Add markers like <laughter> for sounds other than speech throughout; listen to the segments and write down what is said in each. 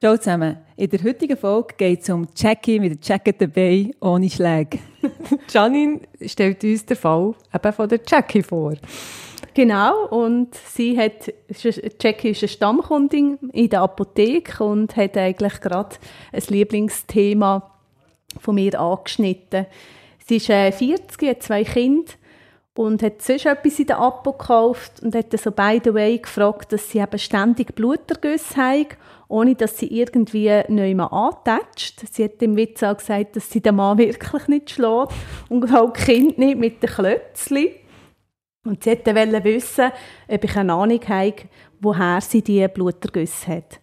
Ciao zusammen. In der heutigen Folge geht es um Jackie mit der Jacket dabei, ohne Schläge. <laughs> Janine stellt uns den Fall eben von der Jackie vor. Genau, und sie hat, Jackie ist eine Stammkundin in der Apotheke und hat eigentlich gerade ein Lieblingsthema von mir angeschnitten. Sie ist äh, 40, hat zwei Kinder und hat sonst etwas in der Apo gekauft und hat so by the way gefragt, dass sie eben ständig Blutergüsse haben, ohne dass sie irgendwie neu mal antätscht. Sie hat im Witz auch gesagt, dass sie den Mann wirklich nicht schlägt und auch die Kinder nicht mit den Klötzchen. Und sie wollte wissen, ob ich eine Ahnung habe, woher sie diese Blutergüsse hat.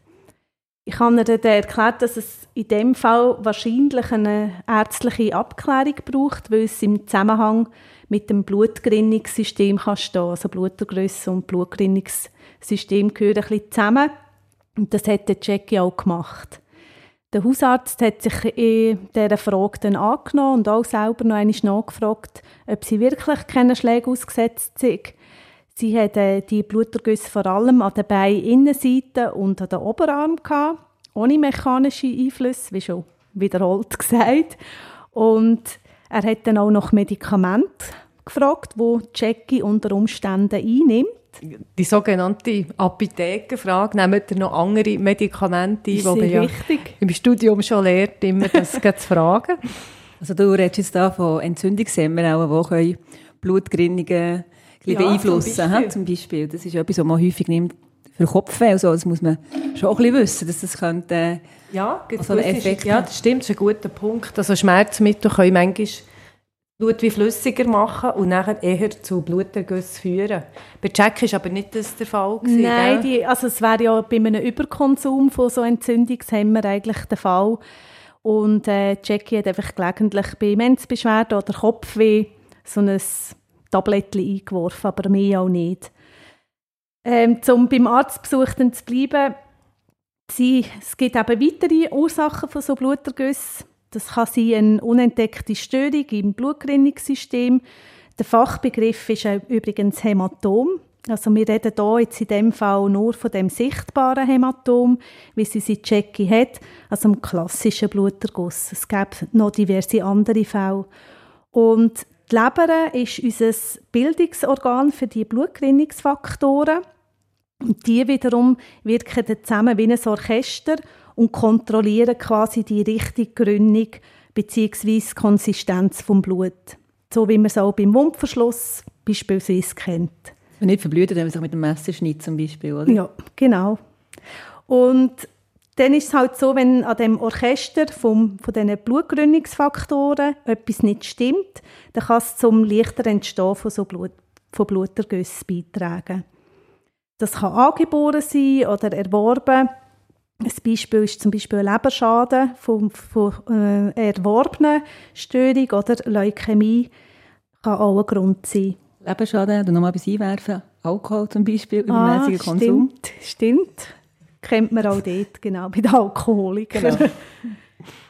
Ich habe ihr dann erklärt, dass es in dem Fall wahrscheinlich eine ärztliche Abklärung braucht, weil es im Zusammenhang mit dem Blutgerinnungssystem kann stehen. Also Blutergrösse und Blutgerinnungssystem gehören ein bisschen zusammen. Und das hat der Jackie auch gemacht. Der Hausarzt hat sich in dieser Frage dann angenommen und auch selber noch einmal nachgefragt, ob sie wirklich keine Schläge ausgesetzt sind. Sie hatte die Blutergüsse vor allem an der Beininnenseite und an den Oberarm gehabt, ohne mechanische Einflüsse, wie schon wiederholt <laughs> gesagt. Und er hat dann auch noch Medikamente gefragt, wo Jackie unter Umständen einnimmt. Die sogenannte Apothekenfrage, nehmt ihr noch andere Medikamente ein, Ist sehr ja wichtig. im Studium schon lernt, immer das <laughs> zu fragen. Also du redest jetzt da von Entzündungshemmern, auch, die können Blutgerinnungen Ja, beeinflussen zum. Beispiel. Zum Beispiel. Das ist etwas, was man häufig nimmt für Kopfweh und so. Das muss man schon auch ein bisschen wissen, dass das könnte... äh, Ja, gibt's Also einen Effekt Ja, hat. das stimmt, das ist ein guter Punkt. Also Schmerzmittel können manchmal Blut wie flüssiger machen und nachher eher zu Blutergüssen führen. Bei Jack ist aber nicht das der Fall gewesen, Nein, die, also es wäre ja bei einem Überkonsum von so Entzündungshemmer eigentlich der Fall. Und äh, Jackie hat einfach gelegentlich bei Menzbeschwerden oder Kopfweh so ein Tablettchen eingeworfen, aber mehr auch nicht. Ähm, um beim Arztbesuch dann zu bleiben, sie, es gibt eben weitere Ursachen von so Blutergüssen. Das kann sein eine unentdeckte Störung im Blutgerinnungssystem. Der Fachbegriff ist übrigens Hämatom. Also wir reden hier jetzt in dem Fall nur von dem sichtbaren Hämatom, wie sie sie Jackie hat, also einem klassischen Bluterguss. Es gibt noch diverse andere Fälle. Und die Leber ist unser Bildungsorgan für die Blutgerinnungsfaktoren. Und die wiederum wirken dann zusammen wie ein Orchester und kontrollieren quasi die richtige Gründung bzw. Konsistenz vom Blut. So wie man es auch beim Wundverschluss beispielsweise kennt. wenn nicht verblüht, wenn man sich mit dem Messer zum Beispiel, oder? Ja, genau. Und dann ist es halt so, wenn an dem Orchester vom, von diesen Blutgründungsfaktoren etwas nicht stimmt, dann kann es zum leichteren Entstehen von, so Blut, von Blutergüssen beitragen. Das kann angeboren sein oder erworben. Ein Beispiel ist zum Beispiel ein Leberschaden von, von äh, erworbenen Störung oder Leukämie kann auch ein Grund sein. Lebensschaden, du nochmal etwas einwerfen. Alkohol zum Beispiel, übermäßiger Konsum. Ah, Stimmt, stimmt. Kennt man auch dort, genau, bei den Alkoholikern. Genau.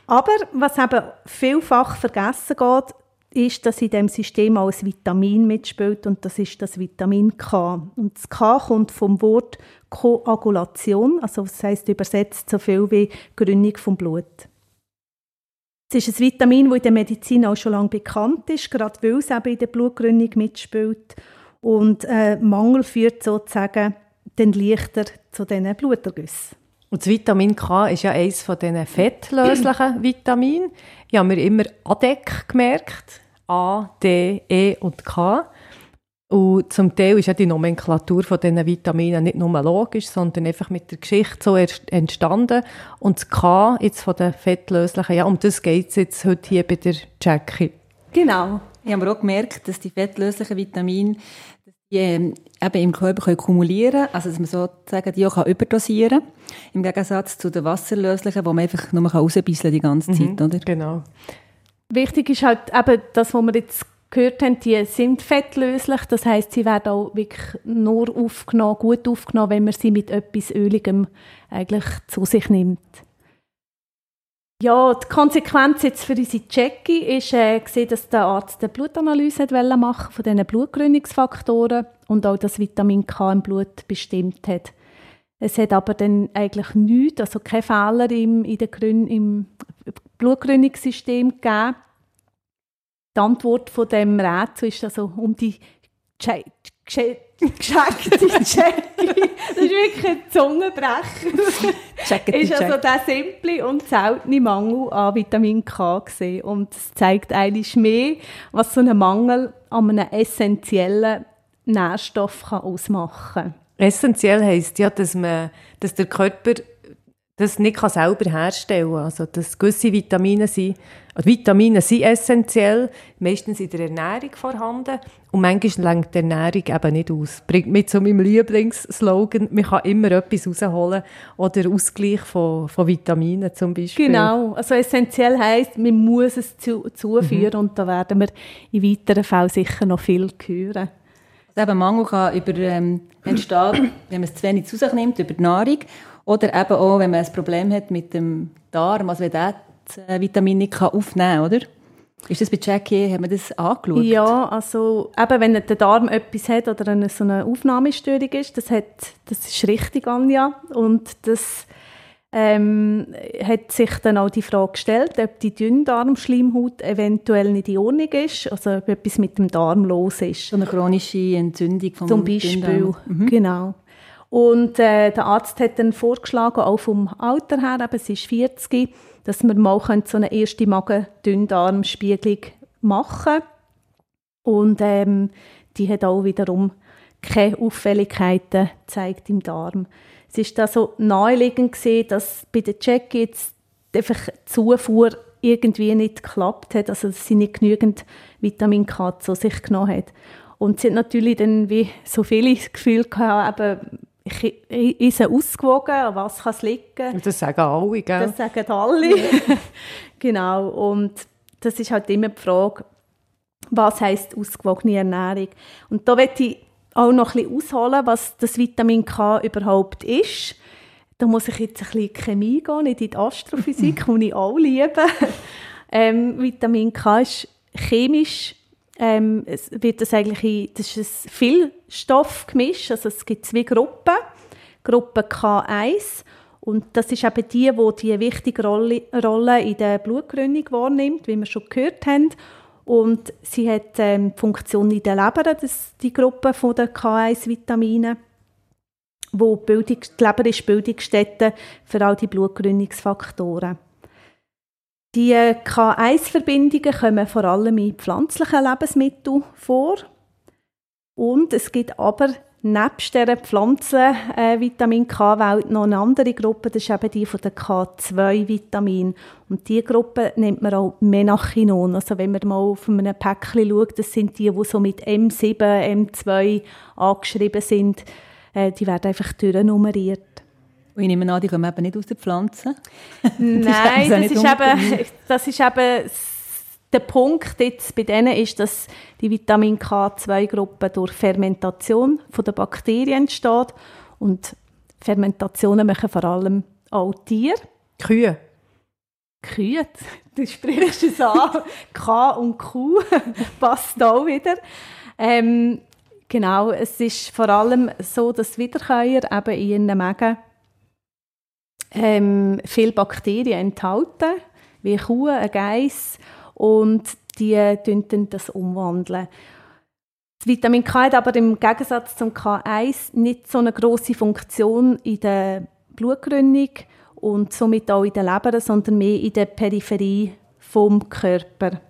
Aber was eben vielfach vergessen geht, ist, dass in dem System auch ein Vitamin mitspielt und das ist das Vitamin K. Und das K kommt vom Wort Koagulation, also das heißt übersetzt so viel wie Gründung vom Blut. Es ist ein Vitamin, das in der Medizin auch schon lange bekannt ist, gerade weil es eben in der Blutgründung mitspielt. Und äh, Mangel führt sozusagen dann leichter zu diesen Blutergüssen. Und das Vitamin K ist ja eines von diesen fettlöslichen <clears throat> Vitaminen. Ich habe mir immer ADEC gemerkt. A, D, E und K. Und zum Teil ist ja die Nomenklatur von diesen Vitaminen nicht nur logisch, sondern einfach mit der Geschichte so entstanden. Und das K jetzt von den fettlöslichen, ja, um das geht es jetzt heute hier bei der Jackie. Genau. Ich habe mir auch gemerkt, dass die fettlöslichen Vitamine, die die ähm, eben im Körper können kumulieren also dass man sozusagen die auch überdosieren kann, im Gegensatz zu den wasserlöslichen, wo man einfach nur rausbisseln die ganze Zeit, Mhm, oder? Genau. Wichtig ist halt eben das, was wir jetzt gehört haben, die sind fettlöslich. Das heißt, sie werden auch wirklich nur aufgenommen, gut aufgenommen, wenn man sie mit etwas Öligem eigentlich zu sich nimmt. Ja, die Konsequenz jetzt für unsere Jackie ist, äh, gesehen, dass der Arzt eine Blutanalyse wollen machen von diesen Blutgründungsfaktoren und auch das Vitamin K im Blut bestimmt hat. Es hat aber dann eigentlich nichts, also keine Fehler im, in der Grün, im Blutgründungssystem gegeben. Die Antwort von dem Rätsel ist also um die Che- Che- gescheckte Jackie. Das ist wirklich ein Zungenbrecher. Die ist also der simple und seltene Mangel an Vitamin K gesehen. Und es zeigt eigentlich mehr, was so ein Mangel an einem essentiellen Nährstoff kann ausmachen kann. Essentiell heisst ja, dass, man, dass der Körper das nicht kann selber herstellen kann. Also, dass gewisse Vitamine sind, also Vitamine sind essentiell, meistens in der Ernährung vorhanden und manchmal lenkt die Ernährung eben nicht aus. Bringt mich zu meinem Lieblingsslogan, man kann immer etwas rausholen oder Ausgleich von, von Vitaminen zum Beispiel. Genau, also essentiell heisst, man muss es zu, zuführen und da werden wir in weiteren Fällen sicher noch viel hören. Also eben Mangel kann über, ähm, entstehen, wenn man es zu wenig zu sich nimmt, über die Nahrung. Oder eben auch, wenn man ein Problem hat mit dem Darm, also wenn der das äh, Vitamin nicht kann aufnehmen kann, oder? Ist das bei Jackie, haben wir das angeschaut? Ja, also eben, wenn der Darm etwas hat oder eine, so eine Aufnahmestörung ist, das, hat, das ist richtig, Anja. Und das ähm, hat sich dann auch die Frage gestellt, ob die Dünndarmschleimhaut eventuell nicht in Ordnung ist, also ob etwas mit dem Darm los ist. So eine chronische Entzündung vom Zum Beispiel, Dünndarm. Mhm. genau. Und äh, der Arzt hat dann vorgeschlagen, auch vom Alter her, eben, sie ist 40, dass wir mal so eine erste Magen-Dünndarmspiegelung machen Und ähm, die hat auch wiederum keine Auffälligkeiten gezeigt im Darm. Es ist da so naheliegend gesehen, dass bei der Jackie jetzt einfach die Zufuhr irgendwie nicht geklappt hat, also dass sie nicht genügend Vitamin K zu sich genommen hat. Und sie hat natürlich dann wie so viele das Gefühl gehabt, eben, ist sie ausgewogen, an was kann es liegen? Und das sagen alle, gell? Das sagen alle. <laughs> genau. Und das ist halt immer die Frage, was heisst ausgewogene Ernährung? Und da möchte ich auch noch ein bisschen ausholen, was das Vitamin K überhaupt ist. Da muss ich jetzt ein bisschen Chemie gehen, nicht in die Astrophysik, <laughs> die ich auch liebe. Ähm, Vitamin K ist chemisch, ähm, wird das eigentlich in, das ist ein Vielstoffgemisch, also es gibt zwei Gruppen. Gruppe K1 und das ist eben die, die die wichtige Rolle, Rolle in der Blutgründung wahrnimmt, wie wir schon gehört haben. Und sie hat ähm, die Funktion in der Leber, das die Gruppe von der K1-Vitamine, wo die, Bildung, die Leber ist Bildungsstätte für all die Blutgründungsfaktoren. Die K1-Verbindungen kommen vor allem in pflanzlichen Lebensmitteln vor. Und es gibt aber nebst dieser Pflanzen-Vitamin K-Welt noch eine andere Gruppe, das ist eben die von den K2-Vitaminen. Und diese Gruppe nennt man auch Menachinon. Also wenn man mal auf einem Päckchen schaut, das sind die, die so mit M7, M2 angeschrieben sind. Äh, Die werden einfach durchnummeriert. Und ich nehme an, die kommen eben nicht aus den Pflanzen. Nein, <laughs> das ist, eben, das ist eben der Punkt jetzt bei denen ist, dass die Vitamin K2-Gruppe durch Fermentation von den Bakterien entsteht und Fermentationen machen vor allem auch Tiere. Kühe. Kühe, <laughs> du sprichst es an. K und Q <laughs> passt auch wieder. Ähm, genau, es ist vor allem so, dass Wiederkäuer eben in ihren Mägen ähm, viele Bakterien enthalten, wie Kuh, ein Geiss, und die dann das umwandeln. Das Vitamin K hat aber im Gegensatz zum K1 nicht so eine große Funktion in der Blutgründung und somit auch in der Leber, sondern mehr in der Peripherie vom Körper.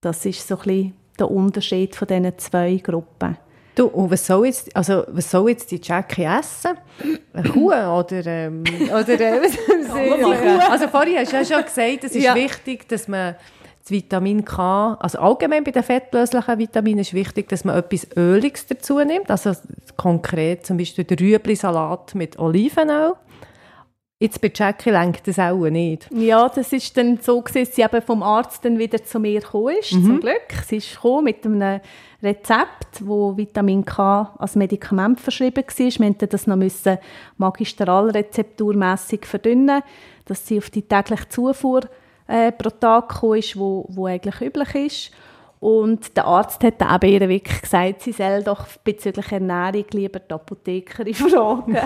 Das ist so ein bisschen der Unterschied von diesen zwei Gruppen. Du, und was soll jetzt, also, was soll jetzt die Jackie essen? Eine Kuh oder, ähm, oder äh, <laughs> was soll sie machen? Also vorhin hast du ja schon gesagt, es ist Ja. wichtig, dass man das Vitamin K, also allgemein bei den fettlöslichen Vitaminen ist wichtig, dass man etwas Öliges dazu nimmt, also konkret zum Beispiel der Rüebli-Salat mit Olivenöl. Jetzt bei Jackie lenkt das auch nicht. Ja, das ist dann so gewesen, dass sie eben vom Arzt dann wieder zu mir gekommen ist, mhm. zum Glück. Sie ist gekommen mit einem Rezept, wo Vitamin K als Medikament verschrieben war. Wir mussten das noch müssen magistralrezepturmässig verdünnen, dass sie auf die tägliche Zufuhr äh, pro Tag gekommen ist, wo, wo eigentlich üblich ist. Und der Arzt hat dann eben ihr wirklich gesagt, sie soll doch bezüglich Ernährung lieber die Apothekerin <laughs> fragen.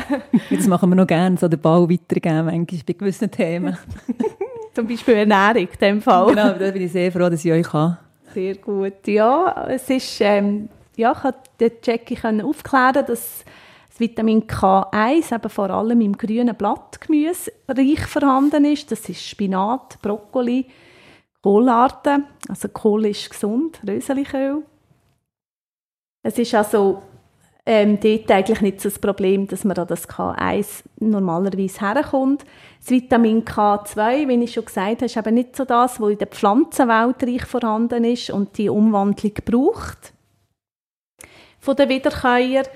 Jetzt machen wir noch gerne so den Ball weitergeben, manchmal bei gewissen Themen. <laughs> Zum Beispiel Ernährung in dem Fall. Genau, da bin ich sehr froh, dass ich euch kann. Sehr gut. Ja, es ist, ähm, ja, ich konnte Jackie aufklären, dass das Vitamin K1 eben vor allem im grünen Blattgemüse reich vorhanden ist. Das ist Spinat, Brokkoli, Kohlarten. Also Kohl ist gesund, Röseliköl. Es ist also ähm, dort eigentlich nicht so das Problem, dass man an das K1 normalerweise herkommt. Das Vitamin K2, wie ich schon gesagt habe, ist eben nicht so das, was in der Pflanzenwelt reich vorhanden ist und die Umwandlung braucht von den Wiederkäuern.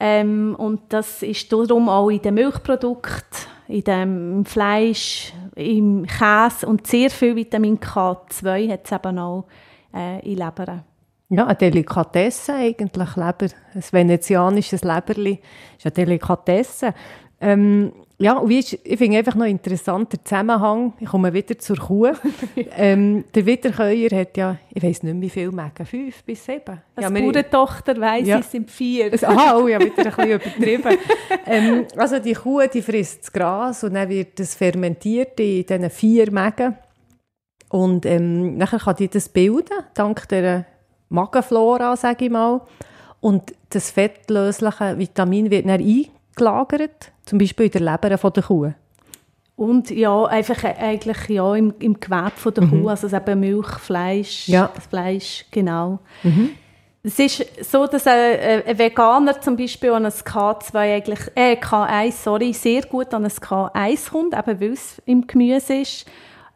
Ähm, und das ist darum auch in den Milchprodukten, in dem Fleisch, im Käse und sehr viel Vitamin K2 hat es eben auch äh, in Lebern. Ja, eine Delikatesse eigentlich, Leber. Ein venezianisches Leberli ist eine Delikatesse. Ähm, ja, und ist, ich finde einfach noch interessant der Zusammenhang. Ich komme wieder zur Kuh. <laughs> ähm, der Wiederkäuer hat ja, ich weiß nicht wie viel Mägen, fünf bis sieben. Als ja, Tochter weiss ja. es sind vier. Aha, oh, ja, wieder ein bisschen <laughs> übertrieben. ähm, also die Kuh, die frisst das Gras und dann wird das fermentiert in diesen vier Mägen. Und ähm, nachher kann die das bilden, dank der Magenflora, sage ich mal. Und das fettlösliche Vitamin wird dann eingelagert, zum Beispiel in der Leber von der Kuh. Und ja, einfach eigentlich ja, im, im Gewebe von der mhm. Kuh, also eben Milch, Fleisch, ja. Fleisch, genau. Mhm. Es ist so, dass ein, ein, Veganer zum Beispiel an ein K2 eigentlich, äh, K1, sorry, sehr gut an ein K1 kommt, eben weil es im Gemüse ist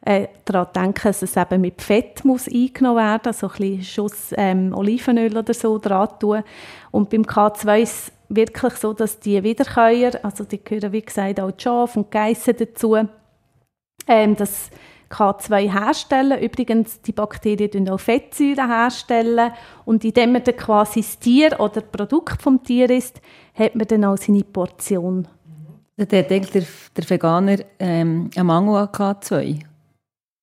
äh, daran denken, dass es eben mit Fett muss eingenommen werden muss, also ein bisschen Schuss ähm, Olivenöl oder so dran tun. Und beim K2 ist es wirklich so, dass die Wiederkäuer, also die gehören wie gesagt auch die Schafe und Geissen dazu, ähm, das K2 herstellen. Übrigens, die Bakterien auch Fettsäuren herstellen. Und indem man dann quasi das Tier oder das Produkt vom Tier ist, hat man dann auch seine Portion. Der denkt der, der Veganer ähm, einen Mangel an K2?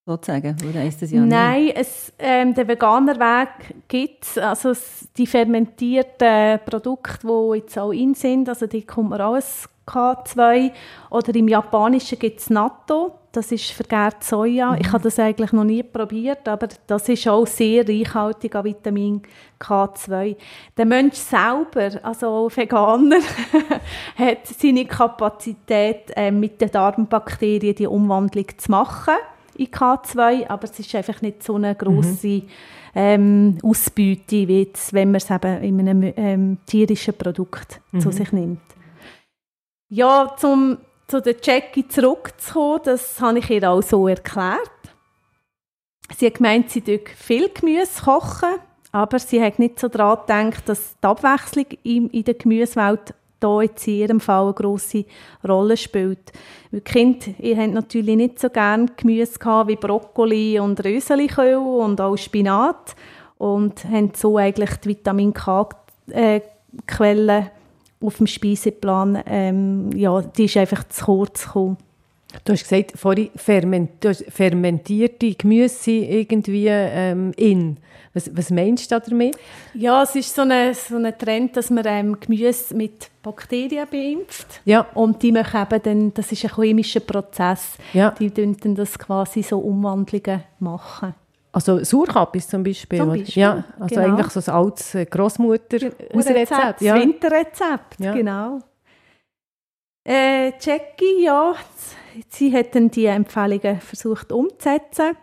Sozusagen? Oder heisst das ja Nein, es, ähm, den veganer Weg gibt es. Also die fermentierten Produkte, die jetzt auch in sind, also die kommt man alles K2. Oder im Japanischen gibt es Natto, das ist vergärt Soja. Mhm. Ich habe das eigentlich noch nie probiert, aber das ist auch sehr reichhaltig an Vitamin K2. Der Mensch selber, also Veganer, <laughs> hat seine Kapazität, äh, mit den Darmbakterien die Umwandlung zu machen in K2, aber es ist einfach nicht so eine grosse mhm. ähm, Ausbeute, wie jetzt, wenn man es eben in einem ähm, tierischen Produkt mhm. zu sich nimmt. Ja, zum zu der Jackie zurückzukommen, das habe ich ihr auch so erklärt. Sie hat gemeint, sie koche viel Gemüse kochen, aber sie hat nicht so daran gedacht, dass die Abwechslung in, in der Gemüsewelt da jetzt in ihrem Fall eine grosse Rolle spielt. Die Kinder, ihr habt natürlich nicht so gerne Gemüse gehabt wie Brokkoli und Röseliköl und auch Spinat und haben so eigentlich die Vitamin K-Quelle auf dem Speiseplan, ähm, ja, die ist einfach zu kurz gekommen. Du hast gesagt, vorhin ferment, fermentierte Gemüse irgendwie ähm, in. Was, was meinst du damit? Ja, es ist so ein so eine Trend, dass man ähm, Gemüse mit Bakterien beimpft. Ja. Und die machen eben dann, das ist ein chemischer Prozess, ja. die dann das quasi so Umwandlungen machen. Also Sauerkappis zum Beispiel? Zum Beispiel, ja, also genau. eigentlich so ein altes äh, Grossmutter-Rezept. Ja. Das Winterrezept, ja. genau. Äh, Jackie, ja, sie hat dann die Empfehlungen versucht umzusetzen.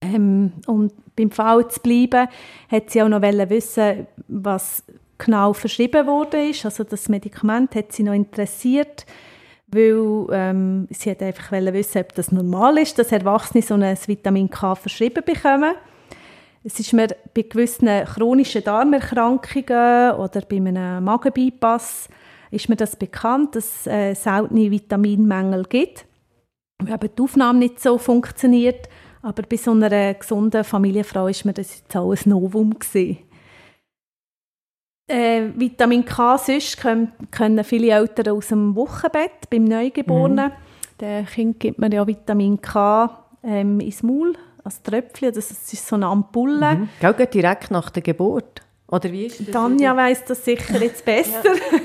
Ähm, um beim Fall zu bleiben, hat sie auch noch wissen, was genau verschrieben wurde. Also das Medikament hat sie noch interessiert, weil ähm, sie hat einfach wissen, ob das normal ist, dass Erwachsene so ein Vitamin K verschrieben bekommen. Es ist mir bei gewissen chronischen Darmerkrankungen oder bei einem Magenbypass ist mir das bekannt, dass es äh, seltene Vitaminmängel gibt, weil eben die Aufnahme nicht so funktioniert. Aber bei so einer gesunden Familienfrau ist mir das jetzt auch ein Novum gewesen. Äh, Vitamin K sonst können, können viele Eltern aus dem Wochenbett beim Neugeborenen. Mhm. Der Kind gibt man ja Vitamin K ähm, ins Maul als Tröpfchen. Das ist so eine Ampulle. Mhm. Gell, geht direkt nach der Geburt. Oder wie ist das? Tanja weiss das sicher jetzt <laughs> besser. ja.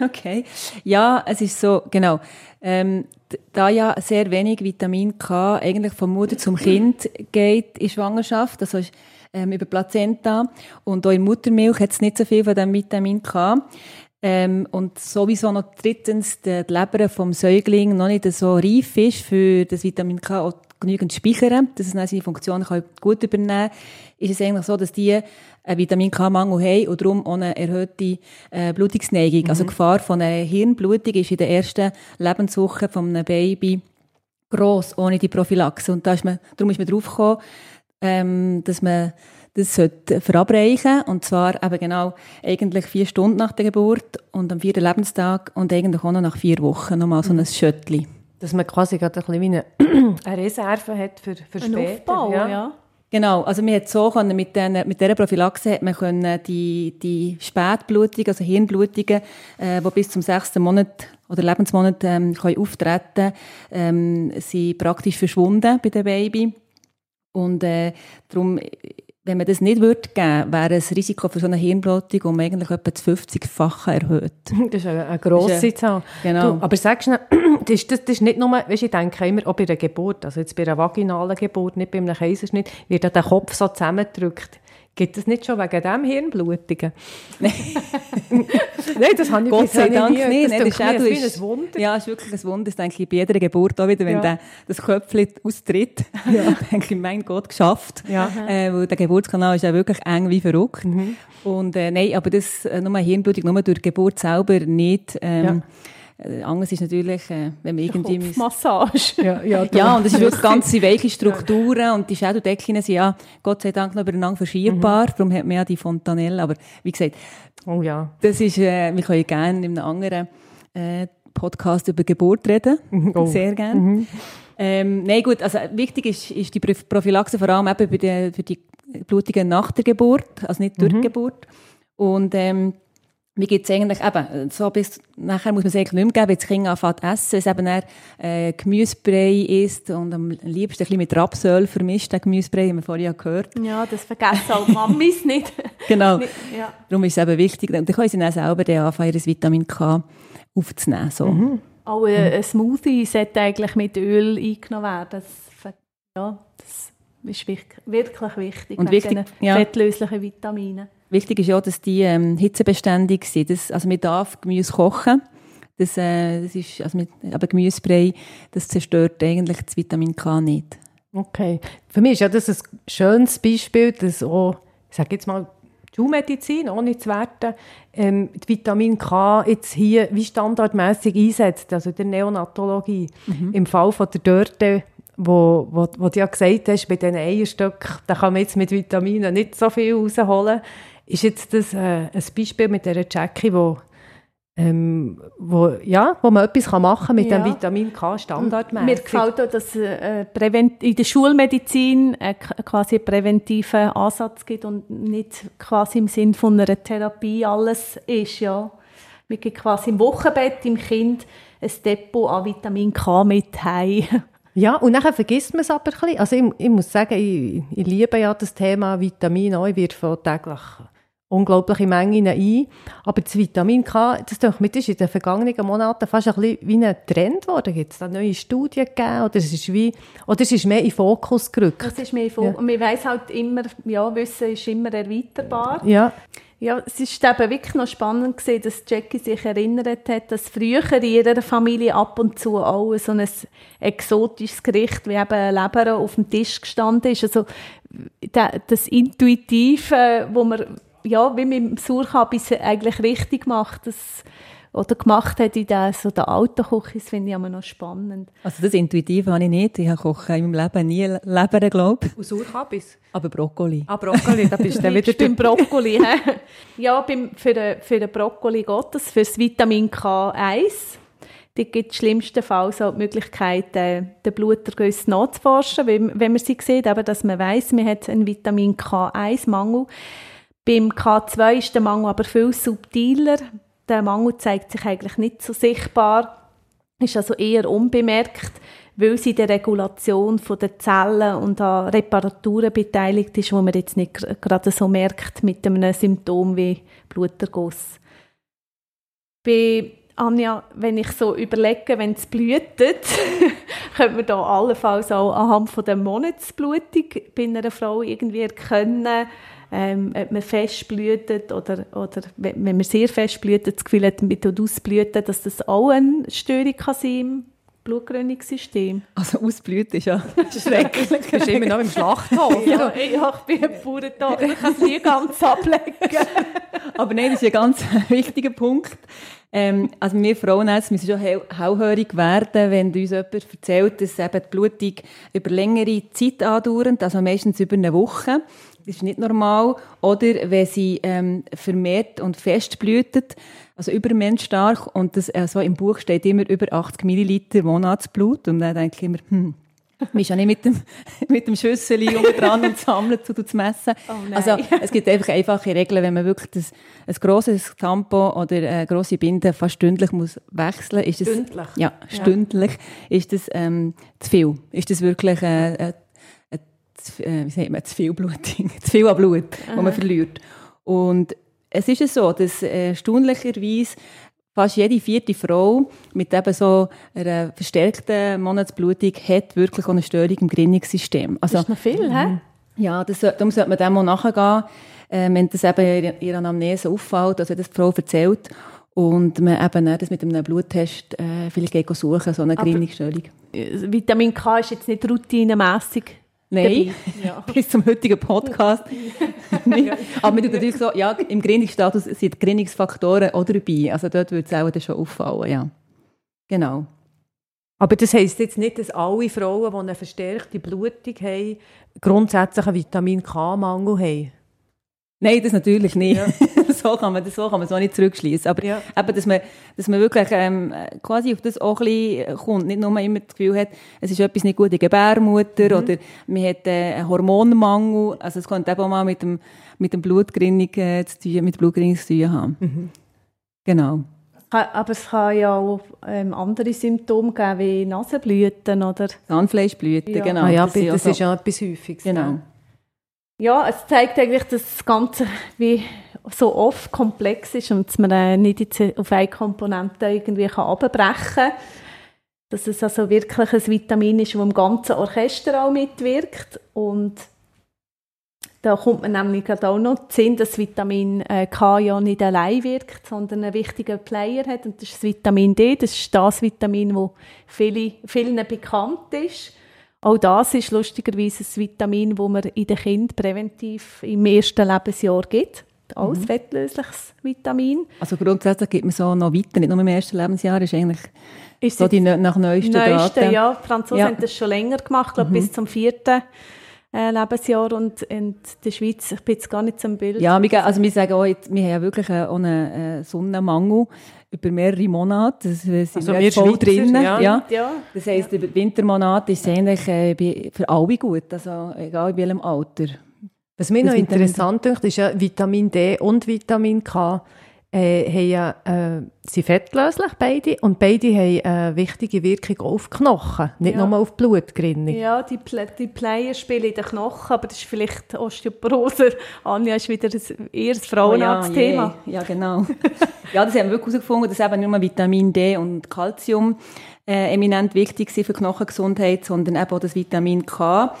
<laughs> Okay. Ja, es ist so, genau. Ähm, da ja sehr wenig Vitamin K eigentlich von Mutter zum Kind geht in Schwangerschaft, also ist, ähm, über Plazenta und auch in Muttermilch hat es nicht so viel von dem Vitamin K. Ähm, und sowieso noch drittens die, Leber vom Säugling noch nicht so reif ist für das Vitamin K genügend speichern, dass es dann seine Funktionen gut übernehmen kann, ist es eigentlich so, dass die einen Vitamin K-Mangel haben und darum eine erhöhte äh, Blutungsneigung. Also mhm. Also die Gefahr von einer Hirnblutung ist in der ersten Lebenswoche von einem Baby gross, ohne die Prophylaxe. Und da ist man, darum ist man drauf gekommen, ähm, dass man das sollte verabreichen und zwar eben genau eigentlich vier Stunden nach der Geburt und am vierten Lebenstag und eigentlich auch noch nach vier Wochen nochmal so ein mhm. Schöttli. Dass man quasi gerade ein bisschen wie <clears throat> eine, Reserve hat für, für ein später. Aufbau, ja. ja. Genau, also wir so können mit, den, mit dieser Prophylaxe hat man können die, die Spätblutungen, also Hirnblutungen, äh, die bis zum sechsten Monat oder Lebensmonat ähm, können auftreten ähm, sind praktisch verschwunden bei dem Baby. Und äh, darum wenn man das nicht würde geben, wäre das Risiko für so eine Hirnblutung um eigentlich etwa das 50-fache erhöht. <laughs> Das ist eine, eine grosse Zahl. Genau. Du, aber sagst du, <clears throat> das ist, das, das ist nicht nur, weißt, ich denke immer, auch bei einer Geburt, also jetzt bei einer vaginalen Geburt, nicht bei einem Kaiserschnitt, wird der Kopf so zusammengedrückt. Gibt es nicht schon wegen dem Hirnblutungen? <laughs> <laughs> Nein, das habe ich Gott sei Dank nie. nicht. Das, ist, das ist ein Wunder. Ja, es ist wirklich ein Wunder. Das denke ich bei jeder Geburt auch wieder, wenn ja. der, das Köpfchen austritt. <laughs> Ja. denke ich, mein Gott, geschafft. Ja. Äh, weil der Geburtskanal ist ja wirklich eng wie verrückt. Mhm. Und äh, nein, aber das, äh, nur Hirnblutung, nur durch die Geburt selber nicht. Ähm, ja anders ist natürlich, äh, wenn man irgendwie... Kopfmassage. <laughs> ja, ja, ja, und es ist wirklich <laughs> ganz weiche Strukturen und die Schädeldecken sind ja Gott sei Dank noch übereinander verschiebbar, mhm. darum hat man ja die Fontanelle, aber wie gesagt, oh, ja. das ist, äh, wir können gerne in einem anderen äh, Podcast über Geburt reden, <laughs> oh. sehr gerne. Mhm. Ähm, nein, gut, also wichtig ist, ist die Prophylaxe vor allem eben für die, für die Blutungen nach der Geburt, also nicht durch die mhm. Geburt. Und ähm, gibt es eigentlich eben, so bis nachher muss man es eigentlich nicht mehr geben, wenn das Kind anfängt zu essen, es eben dann, äh, Gemüsebrei isst und am liebsten ein bisschen mit Rapsöl vermischt, den Gemüsebrei, haben wir vorhin gehört. Ja, das vergessen auch Mamis <laughs> nicht. genau. ja. Darum ist es eben wichtig. Und dann können sie dann selber dann anfangen, ihr Vitamin K aufzunehmen. So. Mhm. Auch ein, mhm. ein Smoothie sollte eigentlich mit Öl eingenommen werden. Das, ja, das ist wirklich, wirklich wichtig. Und wichtig, ja. fettlöslichen Vitaminen. Wichtig ist ja, dass die ähm, hitzebeständig sind. Das, also man darf Gemüse kochen. Das, äh, das ist, also mit, aber Gemüsebrei, das zerstört eigentlich das Vitamin K nicht. Okay. Für mich ist ja das ein schönes Beispiel, dass auch, ich sage jetzt mal, Schulmedizin, ohne zu werten, ähm, die Vitamin K jetzt hier wie standardmäßig einsetzt, also der Neonatologie. Mhm. Im Fall von der Dörte, wo, wo, wo du ja gesagt hast, bei diesen Eierstöcken, da kann man jetzt mit Vitaminen nicht so viel rausholen ist jetzt das äh, ein Beispiel mit dieser Jackie, wo, ähm, wo, ja, wo man etwas machen kann mit ja. dem Vitamin K standardmäßig. Mir gefällt auch, dass es äh, in der Schulmedizin äh, quasi einen präventiven Ansatz gibt und nicht quasi im Sinn von einer Therapie alles ist. Ja. Man gibt quasi im Wochenbett im Kind ein Depot an Vitamin K mit heim. <laughs> Ja, und dann vergisst man es aber ein bisschen. Also ich, ich muss sagen, ich, ich liebe ja das Thema Vitamin A. Ich werde von täglich unglaubliche Mengen ein. Aber das Vitamin K, das, das ist in den vergangenen Monaten fast ein bisschen wie ein Trend geworden. Gibt es da neue Studien gegeben? Oder es ist, wie, oder es ist mehr in den Fokus gerückt? Es ist mehr in Fokus. Ja. Man weiss halt immer, ja, Wissen ist immer erweiterbar. Ja. Ja, es ist eben wirklich noch spannend gewesen, dass Jackie sich erinnert hat, dass früher in ihrer Familie ab und zu auch so ein exotisches Gericht wie eben Leber auf dem Tisch gestanden ist. Also das Intuitive, wo man ja, wie mit dem Surkabis eigentlich richtig macht, das oder gemacht hat in der, so der alten Küche, das finde ich immer noch spannend. Also das Intuitive habe ich nicht. Ich habe Kochen in meinem Leben nie Leber, glaube ich. Und Sauerkabis? Aber Brokkoli. Ah, Brokkoli, da bist du <laughs> dann wieder beim Brokkoli. he? <laughs> ja, beim, für, den, für den Brokkoli geht das, für das Vitamin K1. Da gibt es schlimmstenfalls auch die Möglichkeit, äh, den Bluterguss nachzuforschen, wenn, wenn man sie sieht, aber dass man weiß, man hat einen Vitamin K1-Mangel. Beim K2 ist der Mangel aber viel subtiler. Der Mangel zeigt sich eigentlich nicht so sichtbar, ist also eher unbemerkt, weil sie der Regulation der Zellen und an Reparaturen beteiligt ist, wo man jetzt nicht gerade so merkt mit einem Symptom wie Bluterguss. Bei Anja, wenn ich so überlege, wenn es blühtet, <laughs> könnte man da allenfalls auch anhand von der Monatsblutung bei einer Frau irgendwie erkennen, ähm, ob man fest blühtet oder, oder wenn man sehr fest blühtet, das Gefühl hat, mit ausblüten, dass das auch eine Störung kann sein im Blutgerinnungssystem. Also ausblüten ist ja <laughs> schrecklich. du bist immer noch im Schlachthof. ja, ja, ich bin ein Bauerntochter, ich kann es nie ganz ablegen. <laughs> Aber nein, das ist ein ganz wichtiger Punkt. Ähm, also wir Frauen müssen schon hellhörig werden, wenn uns jemand erzählt, dass eben die Blutung über längere Zeit andauert, also meistens über eine Woche. Das ist nicht normal. Oder wenn sie ähm, vermehrt und fest blühtet, also übermenschstark, und das, also im Buch steht immer über 80 Milliliter Monatsblut, und dann denke ich immer, hm, man ist ja nicht mit dem, <laughs> mit dem Schüssel dran und sammelt, zu zu messen. Oh also, es gibt einfach einfache Regeln, wenn man wirklich das, ein grosses Tampon oder eine grosse Binde fast stündlich muss wechseln muss. Stündlich? Ja, stündlich. Ja. Ist das ähm, zu viel? Ist das wirklich äh, äh, zu, äh, wie sagt man, zu viel Bluting? <laughs> zu viel an Blut, das man verliert. Und es ist so, dass äh, stundlicherweise fast jede vierte Frau mit eben so einer verstärkten Monatsblutung hat wirklich eine Störung im Gerinnungssystem. Also, das ist noch viel, hä? Mhm. Ja, das, darum sollte man dem auch nachgehen, äh, wenn das eben in ihrer Anamnese auffällt, also das die Frau erzählt und man eben das mit einem Bluttest äh, vielleicht suchen, so eine Gerinnungsstörung. Vitamin K ist jetzt nicht routinemässig Nein, ja. <laughs> bis zum heutigen Podcast. <laughs> Aber man tut natürlich so, ja, im Gründungsstatus sind Gründungsfaktoren auch dabei. Also dort würde es auch schon auffallen, ja. Genau. Aber das heisst jetzt nicht, dass alle Frauen, die eine verstärkte Blutung haben, grundsätzlich einen Vitamin K-Mangel haben? Nein, das natürlich nicht. Ja. <laughs> so, kann man, so kann man es auch nicht zurückschließen. Aber ja. eben, dass, man, dass man wirklich ähm, quasi auf das auch ein bisschen kommt. Nicht nur immer das Gefühl hat, es ist etwas nicht gut in Gebärmutter mhm. oder man hat äh, einen Hormonmangel. Also es könnte eben auch mal mit dem, mit dem Blutgerinnung äh, zu tun, mit Blutgerinnung zu tun haben. Mhm. Genau. Aber es kann ja auch ähm, andere Symptome geben, wie Nasenblüten oder... Zahnfleischblüten, ja. genau. Ah ja, das, das ist, so. ja etwas Häufiges. Genau. Ja, es zeigt eigentlich, dass das Ganze wie so oft komplex ist und dass man nicht auf eine Komponente irgendwie abbrechen kann. Dass es also wirklich ein Vitamin ist, das im ganzen Orchester auch mitwirkt. Und da kommt man nämlich auch noch zu sehen, dass Vitamin äh, K ja nicht allein wirkt, sondern einen wichtigen Player hat. Und das ist das Vitamin D. Das ist das Vitamin, das viele, vielen bekannt ist. Auch das ist lustigerweise ein Vitamin, das man in den Kindern präventiv im ersten Lebensjahr gibt. Als mhm. fettlösliches Vitamin. Also grundsätzlich gibt man so noch weiter, nicht nur im ersten Lebensjahr, ist eigentlich ist so die nach neuesten, neuesten Daten. Ja, die Franzosen ja. haben das schon länger gemacht, glaube mhm. bis zum vierten äh, Lebensjahr und in der Schweiz, ich bin jetzt gar nicht zum Bild. Ja, wir, also wir sagen auch, jetzt, wir haben ja wirklich einen, einen Sonnenmangel über mehrere Monate. Das sind also wir voll drin. Ja. Ja. ja. Das heisst, ja. über die Wintermonate ist es eigentlich äh, für alle gut, also egal in welchem Alter. Was mir das noch interessant ist, ist ja Vitamin D und Vitamin K äh, haben ja, äh, sind fettlöslich beide und beide haben eine wichtige Wirkung auf die Knochen, nicht ja. nur auf die Blutgerinnung. Ja, die, Pl die Player spielen in den Knochen, aber das ist vielleicht Osteoporose. Anja ist wieder ein, eher ein Frauenarztthema. Oh ja, ja, genau. <laughs> ja, das haben wir wirklich herausgefunden, dass eben nicht nur Vitamin D und Calcium äh, eminent wichtig sind für Knochengesundheit, sondern eben auch das Vitamin K.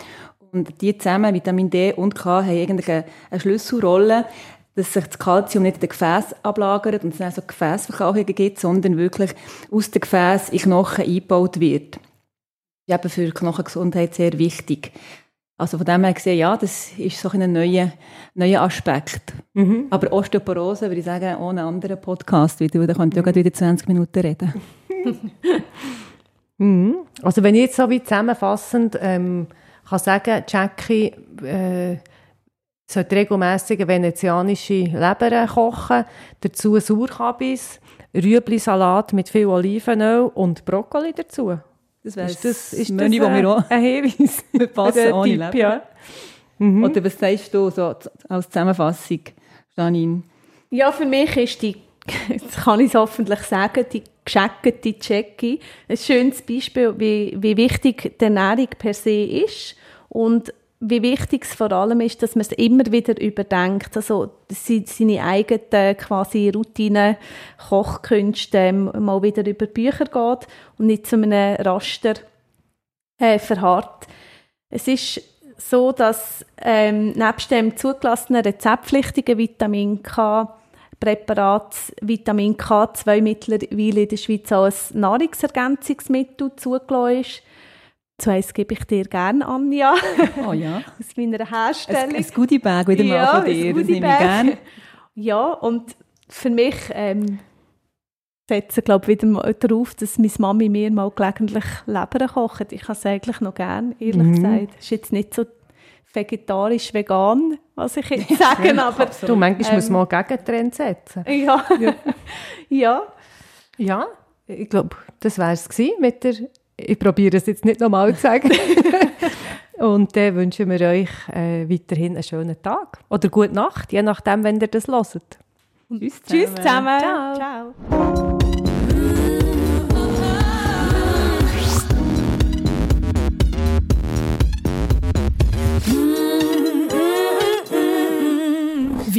Und die zusammen, Vitamin D und K, haben eigentlich eine, eine Schlüsselrolle dass sich das Kalzium nicht in den Gefäß ablagert und es dann so Gefäßverkalkungen gibt, sondern wirklich aus den Gefäß in Knochen eingebaut wird. Das ist eben für die Knochengesundheit sehr wichtig. Also von dem her gesehen, ja, das ist so ein neuer, neuer Aspekt. Mhm. Aber Osteoporose, würde ich sagen, ohne anderen Podcast, weil da könnt ihr mhm. ja wieder 20 Minuten reden. <laughs> mhm. Also wenn ich jetzt so wie zusammenfassend ähm, kann sagen, Jackie äh, sollte regelmässig venezianische Leber kochen, dazu Sauerkabis, Rüebli-Salat mit viel Olivenöl und Brokkoli dazu. Das wäre ist das, ist Menü, das, wir auch ein Hinweis <laughs> wir passen ohne Leber. Ja. Mhm. Oder was sagst du so als Zusammenfassung, Janine? Ja, für mich ist die, jetzt kann ich es hoffentlich sagen, die gescheckte Jackie ein schönes Beispiel, wie, wie wichtig die Ernährung per se ist und wie wichtig es vor allem ist, dass man es immer wieder überdenkt, also seine eigenen quasi Routinen, Kochkünste mal wieder über Bücher geht und nicht zu einem Raster äh, verharrt. Es ist so, dass ähm, nebst dem zugelassenen rezeptpflichtigen Vitamin K Präparat Vitamin K2 mittlerweile in der Schweiz als Nahrungsergänzungsmittel zugelassen ist eins gebe ich dir gerne, Anja. <laughs> Oh ja. Aus meiner Herstellung. Ein, ein Goodie-Bag wieder ja, mal von dir, das nehme ich gerne. Ja, und für mich ähm, setze glaube wieder mal darauf, dass meine Mami mir mal gelegentlich Leber kocht. Ich habe es eigentlich noch gerne, ehrlich mhm. gesagt. Es ist jetzt nicht so vegetarisch-vegan, was ich jetzt <laughs> sage, aber... du, manchmal ähm, muss man Gegentrend setzen. Ja. ja. <laughs> ja. Ja, ich glaube, das wäre es mit der ich probiere es jetzt nicht nochmal zu sagen. <laughs> Und dann wünschen wir euch äh, weiterhin einen schönen Tag oder gute Nacht, je nachdem, wenn ihr das hört. Tschüss zusammen. Tschüss zusammen. Ciao. Ciao.